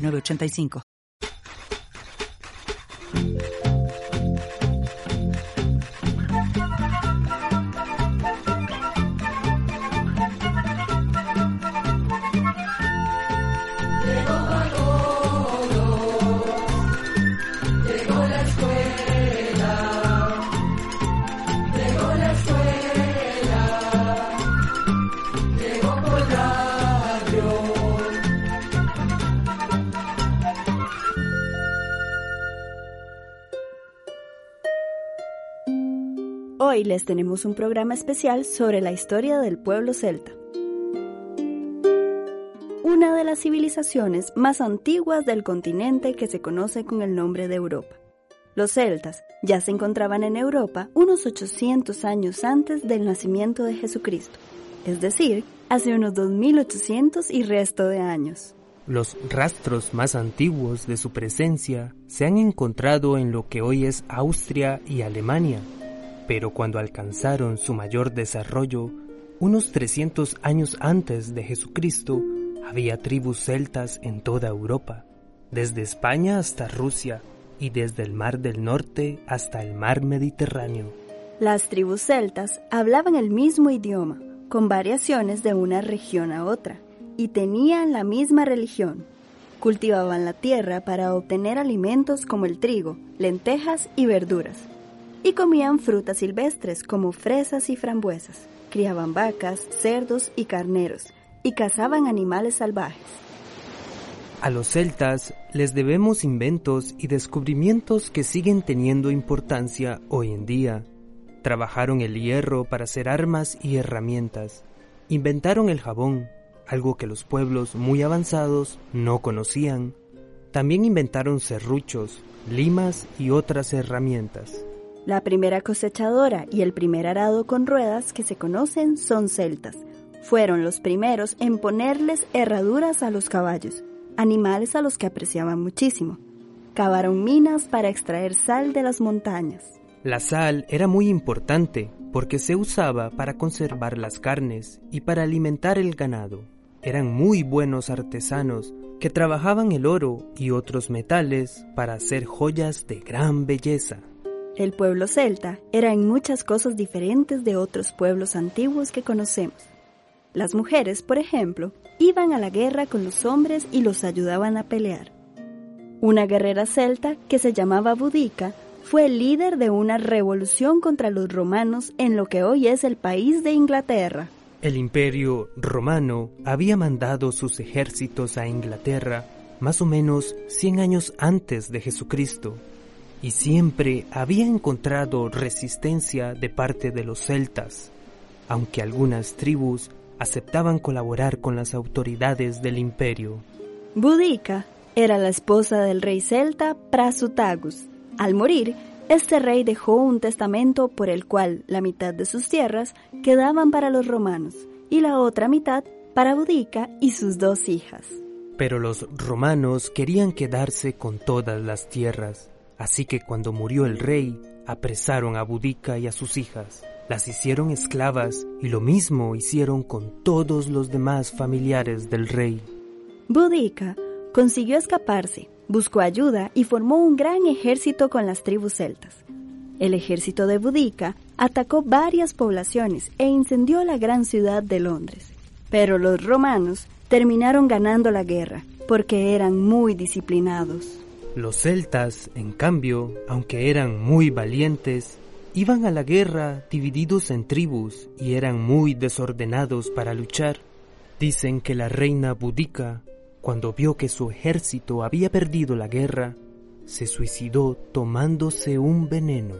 985. Hoy les tenemos un programa especial sobre la historia del pueblo celta. Una de las civilizaciones más antiguas del continente que se conoce con el nombre de Europa. Los celtas ya se encontraban en Europa unos 800 años antes del nacimiento de Jesucristo, es decir, hace unos 2800 y resto de años. Los rastros más antiguos de su presencia se han encontrado en lo que hoy es Austria y Alemania, pero cuando alcanzaron su mayor desarrollo, unos 300 años antes de Jesucristo, había tribus celtas en toda Europa, desde España hasta Rusia y desde el Mar del Norte hasta el Mar Mediterráneo. Las tribus celtas hablaban el mismo idioma, con variaciones de una región a otra, y tenían la misma religión. Cultivaban la tierra para obtener alimentos como el trigo, lentejas y verduras y comían frutas silvestres como fresas y frambuesas. Criaban vacas, cerdos y carneros y cazaban animales salvajes. A los celtas les debemos inventos y descubrimientos que siguen teniendo importancia hoy en día. Trabajaron el hierro para hacer armas y herramientas. Inventaron el jabón, algo que los pueblos muy avanzados no conocían. También inventaron serruchos, limas y otras herramientas. La primera cosechadora y el primer arado con ruedas que se conocen son celtas. Fueron los primeros en ponerles herraduras a los caballos, animales a los que apreciaban muchísimo. Cavaron minas para extraer sal de las montañas. La sal era muy importante porque se usaba para conservar las carnes y para alimentar el ganado. Eran muy buenos artesanos que trabajaban el oro y otros metales para hacer joyas de gran belleza. El pueblo celta era en muchas cosas diferentes de otros pueblos antiguos que conocemos. Las mujeres, por ejemplo, iban a la guerra con los hombres y los ayudaban a pelear. Una guerrera celta que se llamaba Budica fue el líder de una revolución contra los romanos en lo que hoy es el país de Inglaterra. El imperio romano había mandado sus ejércitos a Inglaterra más o menos 100 años antes de Jesucristo y siempre había encontrado resistencia de parte de los celtas, aunque algunas tribus aceptaban colaborar con las autoridades del imperio. Budica era la esposa del rey celta Prasutagus. Al morir, este rey dejó un testamento por el cual la mitad de sus tierras quedaban para los romanos y la otra mitad para Budica y sus dos hijas. Pero los romanos querían quedarse con todas las tierras Así que cuando murió el rey, apresaron a Budica y a sus hijas, las hicieron esclavas y lo mismo hicieron con todos los demás familiares del rey. Budica consiguió escaparse, buscó ayuda y formó un gran ejército con las tribus celtas. El ejército de Budica atacó varias poblaciones e incendió la gran ciudad de Londres. Pero los romanos terminaron ganando la guerra porque eran muy disciplinados. Los celtas, en cambio, aunque eran muy valientes, iban a la guerra divididos en tribus y eran muy desordenados para luchar. Dicen que la reina Budica, cuando vio que su ejército había perdido la guerra, se suicidó tomándose un veneno.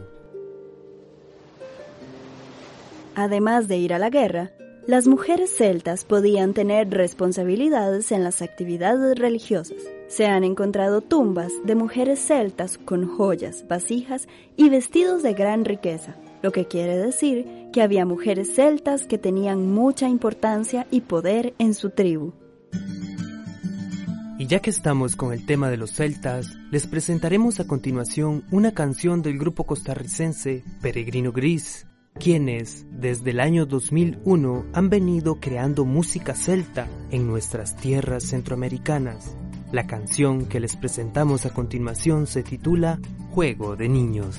Además de ir a la guerra, las mujeres celtas podían tener responsabilidades en las actividades religiosas Se han encontrado tumbas de mujeres celtas con joyas, vasijas y vestidos de gran riqueza, lo que quiere decir que había mujeres celtas que tenían mucha importancia y poder en su tribu. Y ya que estamos con el tema de los celtas, les presentaremos a continuación una canción del grupo costarricense Peregrino Gris, quienes desde el año 2001 han venido creando música celta en nuestras tierras centroamericanas. La canción que les presentamos a continuación se titula Juego de Niños.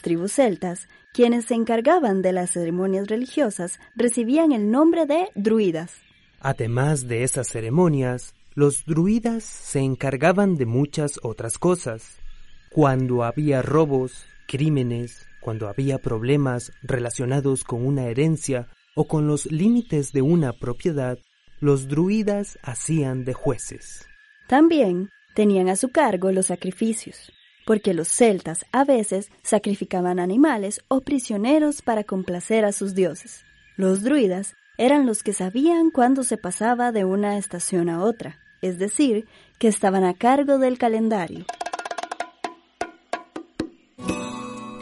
Tribus celtas, quienes se encargaban de las ceremonias religiosas recibían el nombre de druidas. Además de esas ceremonias, los druidas se encargaban de muchas otras cosas. Cuando había robos, crímenes, cuando había problemas relacionados con una herencia o con los límites de una propiedad, los druidas hacían de jueces. También tenían a su cargo los sacrificios porque los celtas a veces sacrificaban animales o prisioneros para complacer a sus dioses. Los druidas eran los que sabían cuándo se pasaba de una estación a otra, es decir, que estaban a cargo del calendario.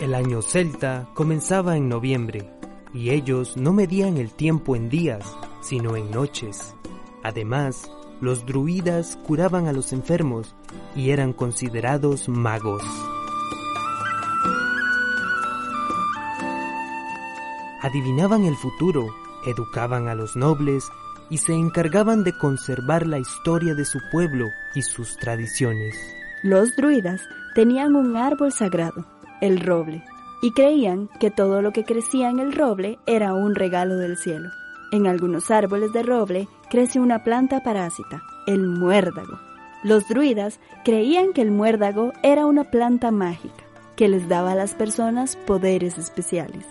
El año celta comenzaba en noviembre, y ellos no medían el tiempo en días, sino en noches. Además, los druidas curaban a los enfermos y eran considerados magos. adivinaban el futuro, educaban a los nobles y se encargaban de conservar la historia de su pueblo y sus tradiciones. Los druidas tenían un árbol sagrado, el roble, y creían que todo lo que crecía en el roble era un regalo del cielo. En algunos árboles de roble crece una planta parásita, el muérdago. Los druidas creían que el muérdago era una planta mágica que les daba a las personas poderes especiales.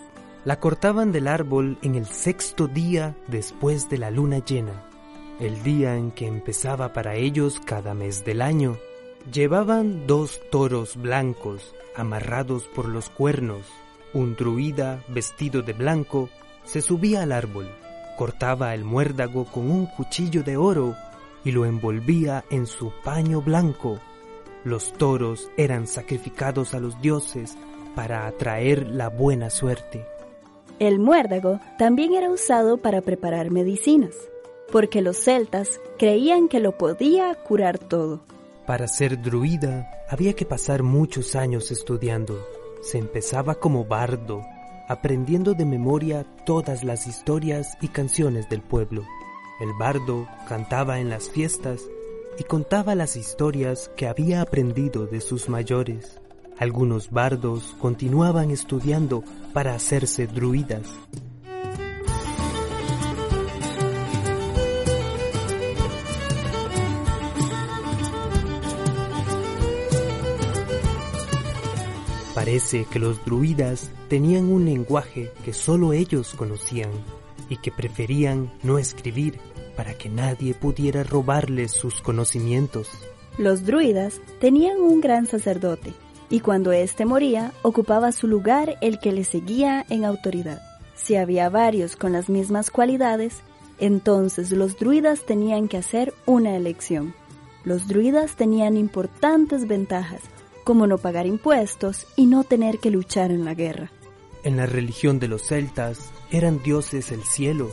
La cortaban del árbol en el sexto día después de la luna llena, el día en que empezaba para ellos cada mes del año. Llevaban dos toros blancos amarrados por los cuernos. Un druida vestido de blanco se subía al árbol, cortaba el muérdago con un cuchillo de oro y lo envolvía en su paño blanco. Los toros eran sacrificados a los dioses para atraer la buena suerte. El muérdago también era usado para preparar medicinas, porque los celtas creían que lo podía curar todo. Para ser druida había que pasar muchos años estudiando. Se empezaba como bardo, aprendiendo de memoria todas las historias y canciones del pueblo. El bardo cantaba en las fiestas y contaba las historias que había aprendido de sus mayores. Algunos bardos continuaban estudiando para hacerse druidas. Parece que los druidas tenían un lenguaje que solo ellos conocían y que preferían no escribir para que nadie pudiera robarles sus conocimientos. Los druidas tenían un gran sacerdote y cuando éste moría ocupaba su lugar el que le seguía en autoridad. Si había varios con las mismas cualidades, entonces los druidas tenían que hacer una elección. Los druidas tenían importantes ventajas como no pagar impuestos y no tener que luchar en la guerra. En la religión de los celtas eran dioses el cielo,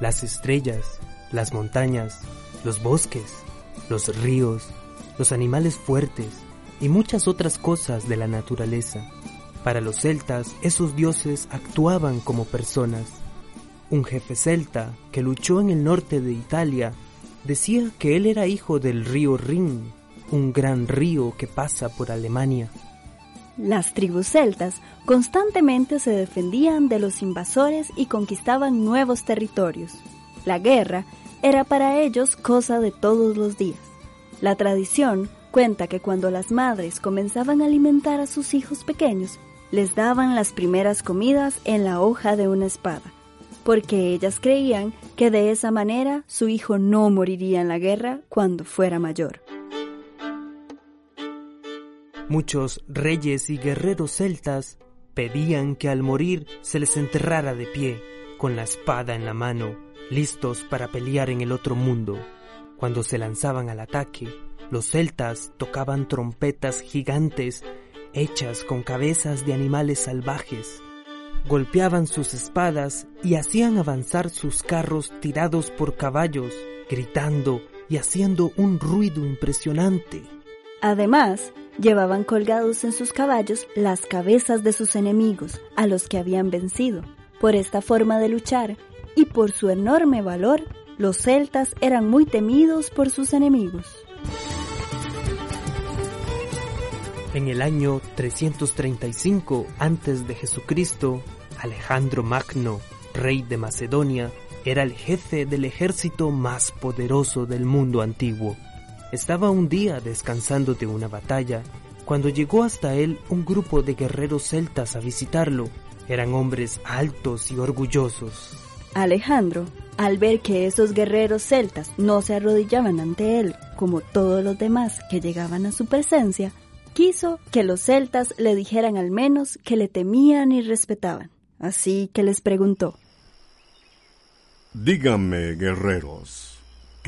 las estrellas, las montañas, los bosques, los ríos, los animales fuertes y muchas otras cosas de la naturaleza. Para los celtas esos dioses actuaban como personas. Un jefe celta que luchó en el norte de Italia decía que él era hijo del río Rin un gran río que pasa por Alemania. Las tribus celtas constantemente se defendían de los invasores y conquistaban nuevos territorios. La guerra era para ellos cosa de todos los días. La tradición cuenta que cuando las madres comenzaban a alimentar a sus hijos pequeños, les daban las primeras comidas en la hoja de una espada, porque ellas creían que de esa manera su hijo no moriría en la guerra cuando fuera mayor. Muchos reyes y guerreros celtas pedían que al morir se les enterrara de pie, con la espada en la mano, listos para pelear en el otro mundo. Cuando se lanzaban al ataque, los celtas tocaban trompetas gigantes hechas con cabezas de animales salvajes. Golpeaban sus espadas y hacían avanzar sus carros tirados por caballos, gritando y haciendo un ruido impresionante. Además, Llevaban colgados en sus caballos las cabezas de sus enemigos, a los que habían vencido. Por esta forma de luchar y por su enorme valor, los celtas eran muy temidos por sus enemigos. En el año 335 antes de Jesucristo, Alejandro Magno, rey de Macedonia, era el jefe del ejército más poderoso del mundo antiguo. Estaba un día descansando de una batalla cuando llegó hasta él un grupo de guerreros celtas a visitarlo. Eran hombres altos y orgullosos. Alejandro, al ver que esos guerreros celtas no se arrodillaban ante él como todos los demás que llegaban a su presencia, quiso que los celtas le dijeran al menos que le temían y respetaban. Así que les preguntó. Díganme, guerreros,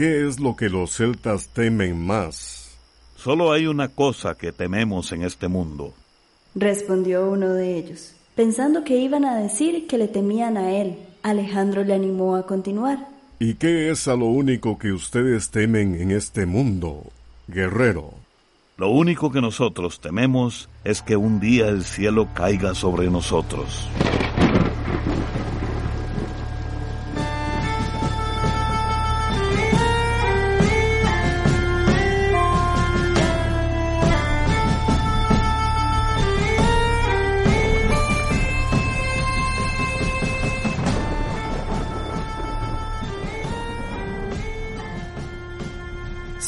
¿Qué es lo que los celtas temen más? Solo hay una cosa que tememos en este mundo. Respondió uno de ellos. Pensando que iban a decir que le temían a él, Alejandro le animó a continuar. ¿Y qué es a lo único que ustedes temen en este mundo, guerrero? Lo único que nosotros tememos es que un día el cielo caiga sobre nosotros.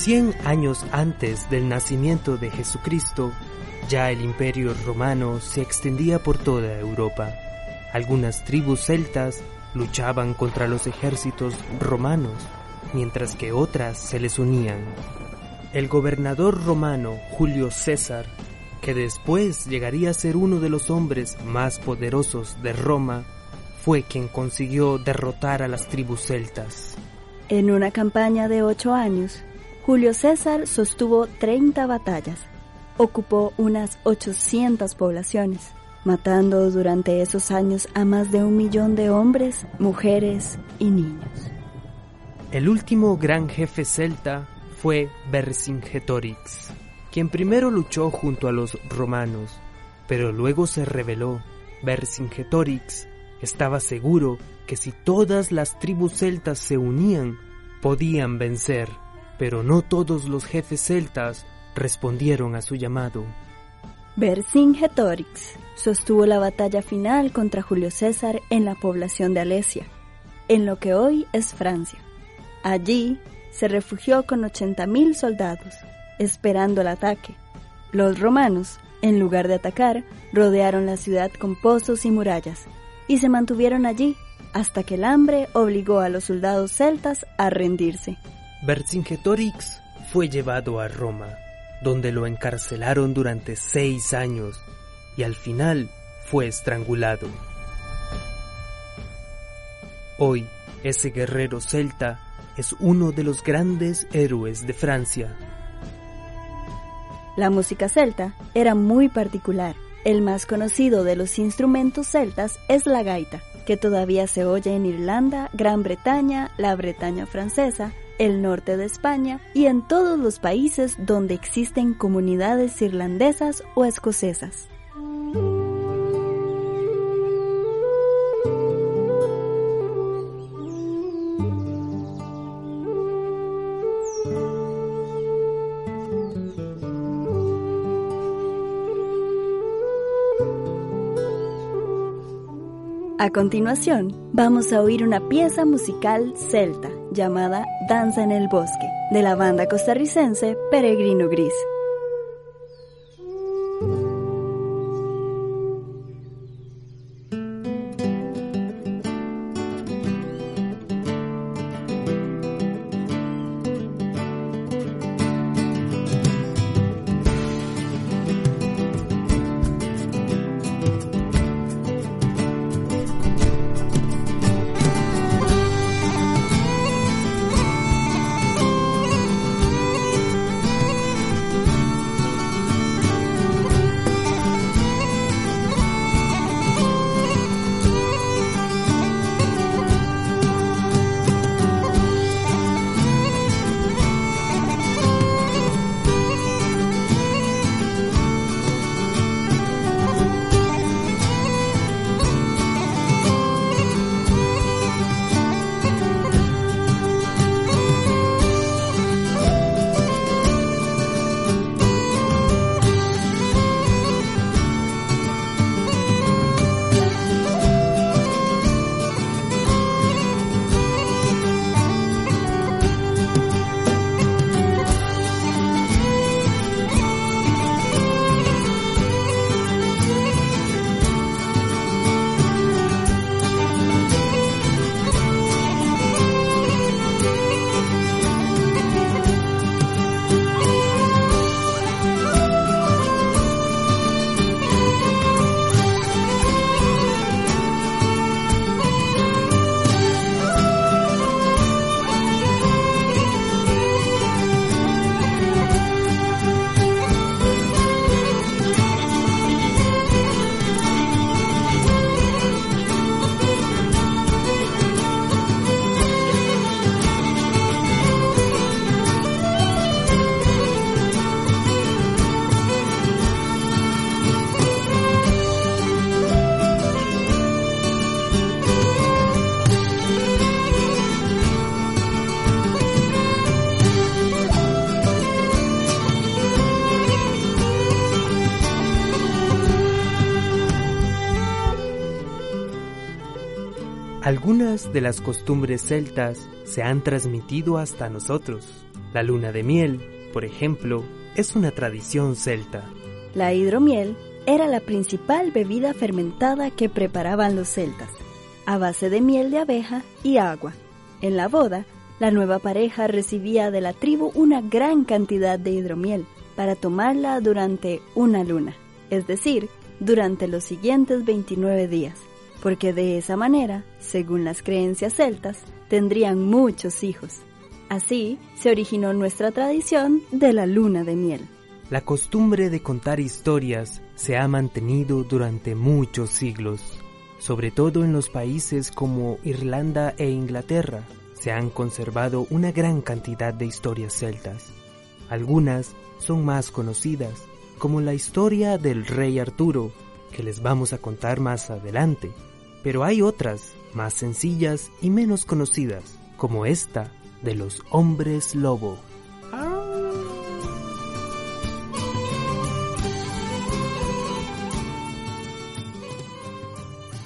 Cien años antes del nacimiento de Jesucristo, ya el imperio romano se extendía por toda Europa. Algunas tribus celtas luchaban contra los ejércitos romanos, mientras que otras se les unían. El gobernador romano Julio César, que después llegaría a ser uno de los hombres más poderosos de Roma, fue quien consiguió derrotar a las tribus celtas. En una campaña de ocho años, Julio César sostuvo 30 batallas, ocupó unas 800 poblaciones, matando durante esos años a más de un millón de hombres, mujeres y niños. El último gran jefe celta fue Vercingetorix, quien primero luchó junto a los romanos, pero luego se rebeló. Vercingetorix estaba seguro que si todas las tribus celtas se unían, podían vencer, pero no todos los jefes celtas respondieron a su llamado. Vercingetorix sostuvo la batalla final contra Julio César en la población de Alesia, en lo que hoy es Francia. Allí se refugió con 80.000 soldados, esperando el ataque. Los romanos, en lugar de atacar, rodearon la ciudad con pozos y murallas, y se mantuvieron allí hasta que el hambre obligó a los soldados celtas a rendirse. Vercingetorix fue llevado a Roma, donde lo encarcelaron durante seis años y al final fue estrangulado. Hoy, ese guerrero celta es uno de los grandes héroes de Francia. La música celta era muy particular. El más conocido de los instrumentos celtas es la gaita, que todavía se oye en Irlanda, Gran Bretaña, la Bretaña francesa, el norte de España y en todos los países donde existen comunidades irlandesas o escocesas. A continuación, vamos a oír una pieza musical celta llamada Danza en el Bosque, de la banda costarricense Peregrino Gris. Algunas de las costumbres celtas se han transmitido hasta nosotros. La luna de miel, por ejemplo, es una tradición celta. La hidromiel era la principal bebida fermentada que preparaban los celtas, a base de miel de abeja y agua. En la boda, la nueva pareja recibía de la tribu una gran cantidad de hidromiel para tomarla durante una luna, es decir, durante los siguientes 29 días, porque de esa manera, según las creencias celtas, tendrían muchos hijos. Así se originó nuestra tradición de la luna de miel. La costumbre de contar historias se ha mantenido durante muchos siglos, sobre todo en los países como Irlanda e Inglaterra. Se han conservado una gran cantidad de historias celtas. Algunas son más conocidas, como la historia del rey Arturo, que les vamos a contar más adelante, pero hay otras más sencillas y menos conocidas, como esta de los hombres lobo.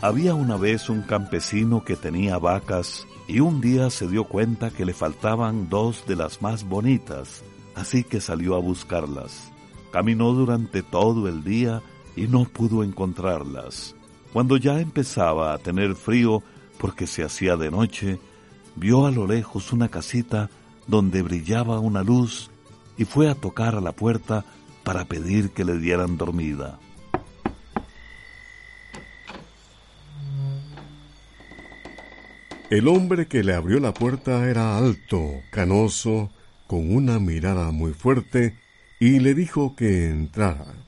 Había una vez un campesino que tenía vacas y un día se dio cuenta que le faltaban dos de las más bonitas, así que salió a buscarlas. Caminó durante todo el día y no pudo encontrarlas. Cuando ya empezaba a tener frío porque se hacía de noche, vio a lo lejos una casita donde brillaba una luz y fue a tocar a la puerta para pedir que le dieran dormida. El hombre que le abrió la puerta era alto, canoso, con una mirada muy fuerte, y le dijo que entrara.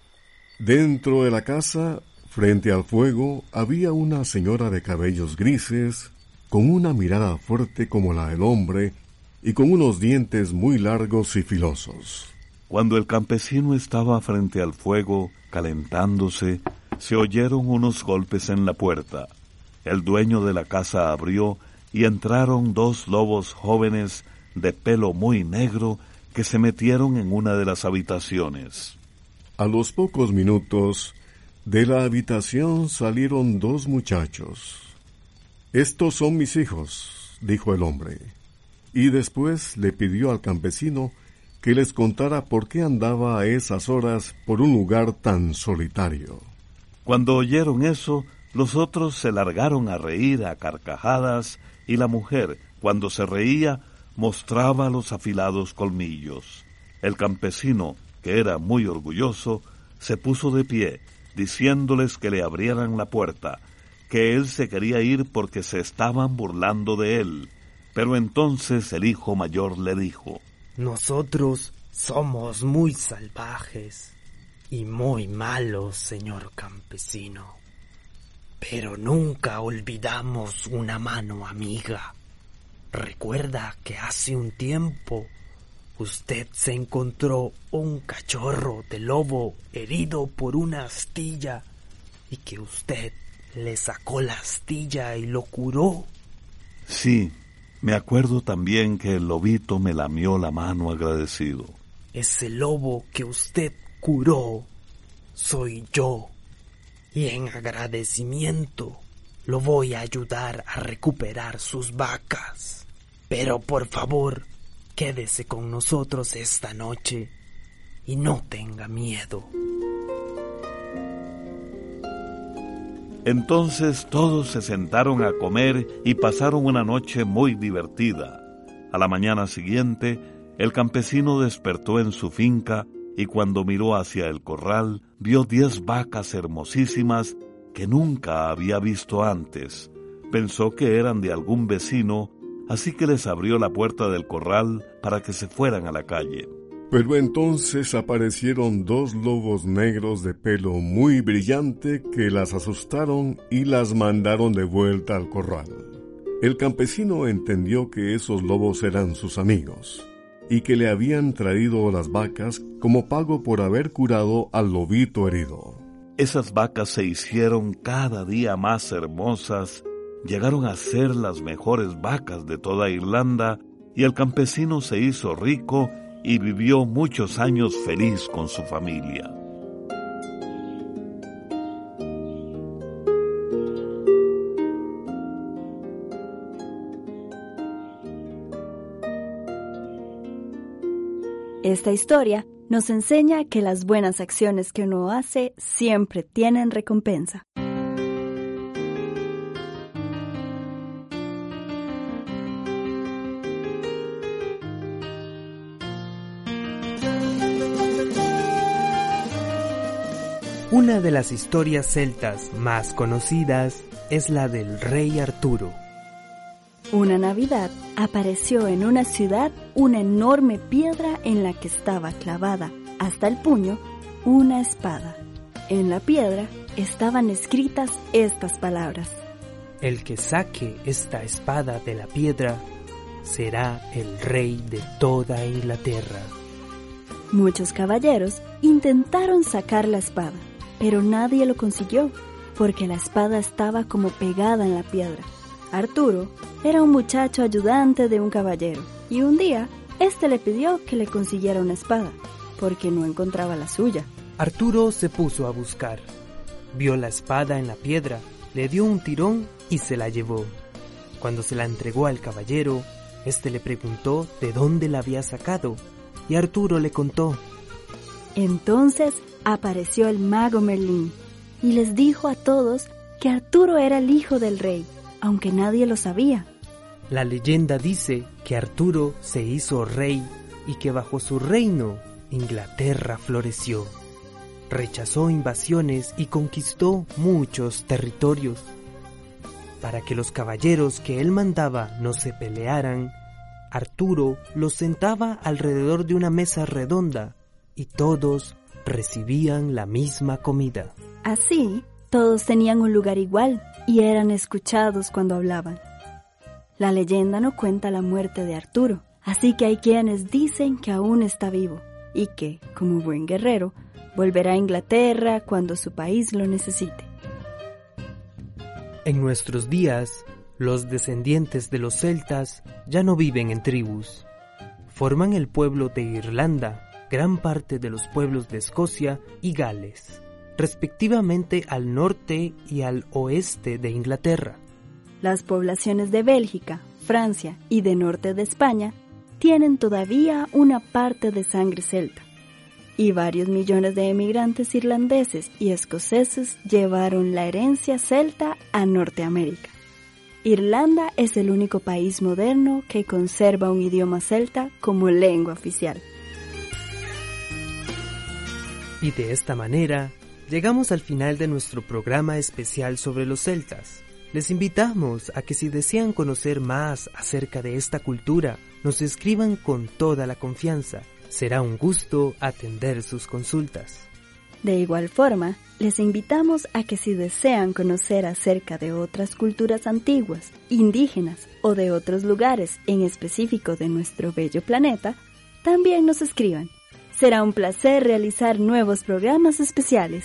Dentro de la casa, frente al fuego, había una señora de cabellos grises, con una mirada fuerte como la del hombre y con unos dientes muy largos y filosos. Cuando el campesino estaba frente al fuego, calentándose, se oyeron unos golpes en la puerta. El dueño de la casa abrió y entraron dos lobos jóvenes de pelo muy negro que se metieron en una de las habitaciones. A los pocos minutos, de la habitación salieron dos muchachos. Estos son mis hijos, dijo el hombre, y después le pidió al campesino que les contara por qué andaba a esas horas por un lugar tan solitario. Cuando oyeron eso, los otros se largaron a reír a carcajadas y la mujer, cuando se reía, mostraba los afilados colmillos. El campesino, era muy orgulloso, se puso de pie, diciéndoles que le abrieran la puerta, que él se quería ir porque se estaban burlando de él. Pero entonces el hijo mayor le dijo, Nosotros somos muy salvajes y muy malos, señor campesino. Pero nunca olvidamos una mano amiga. Recuerda que hace un tiempo usted se encontró un cachorro de lobo herido por una astilla y que usted le sacó la astilla y lo curó. Sí, me acuerdo también que el lobito me lamió la mano agradecido. Ese lobo que usted curó soy yo. Y en agradecimiento lo voy a ayudar a recuperar sus vacas. Pero por favor, quédese con nosotros esta noche y no tenga miedo. Entonces todos se sentaron a comer y pasaron una noche muy divertida. A la mañana siguiente, el campesino despertó en su finca y cuando miró hacia el corral, vio diez vacas hermosísimas que nunca había visto antes. Pensó que eran de algún vecino así que les abrió la puerta del corral para que se fueran a la calle. Pero entonces aparecieron dos lobos negros de pelo muy brillante que las asustaron y las mandaron de vuelta al corral. El campesino entendió que esos lobos eran sus amigos y que le habían traído las vacas como pago por haber curado al lobito herido. Esas vacas se hicieron cada día más hermosas llegaron a ser las mejores vacas de toda Irlanda y el campesino se hizo rico y vivió muchos años feliz con su familia. Esta historia nos enseña que las buenas acciones que uno hace siempre tienen recompensa. Una de las historias celtas más conocidas es la del rey Arturo. Una Navidad apareció en una ciudad una enorme piedra en la que estaba clavada hasta el puño una espada. En la piedra estaban escritas estas palabras. El que saque esta espada de la piedra será el rey de toda Inglaterra. Muchos caballeros intentaron sacar la espada, pero nadie lo consiguió, porque la espada estaba como pegada en la piedra. Arturo era un muchacho ayudante de un caballero, y un día éste le pidió que le consiguiera una espada, porque no encontraba la suya. Arturo se puso a buscar. Vio la espada en la piedra, le dio un tirón y se la llevó. Cuando se la entregó al caballero, éste le preguntó de dónde la había sacado, y Arturo le contó. Entonces apareció el mago Merlín y les dijo a todos que Arturo era el hijo del rey, aunque nadie lo sabía. La leyenda dice que Arturo se hizo rey y que bajo su reino Inglaterra floreció. Rechazó invasiones y conquistó muchos territorios. Para que los caballeros que él mandaba no se pelearan, Arturo los sentaba alrededor de una mesa redonda y todos recibían la misma comida. Así, todos tenían un lugar igual y eran escuchados cuando hablaban. La leyenda no cuenta la muerte de Arturo, así que hay quienes dicen que aún está vivo y que, como buen guerrero, volverá a Inglaterra cuando su país lo necesite. En nuestros días, los descendientes de los celtas ya no viven en tribus. Forman el pueblo de Irlanda, gran parte de los pueblos de Escocia y Gales, respectivamente al norte y al oeste de Inglaterra. Las poblaciones de Bélgica, Francia y de norte de España tienen todavía una parte de sangre celta, y varios millones de emigrantes irlandeses y escoceses llevaron la herencia celta a Norteamérica. Irlanda es el único país moderno que conserva un idioma celta como lengua oficial. Y de esta manera, llegamos al final de nuestro programa especial sobre los celtas. Les invitamos a que si desean conocer más acerca de esta cultura, nos escriban con toda la confianza. Será un gusto atender sus consultas. De igual forma, les invitamos a que si desean conocer acerca de otras culturas antiguas, indígenas o de otros lugares en específico de nuestro bello planeta, también nos escriban Será un placer realizar nuevos programas especiales.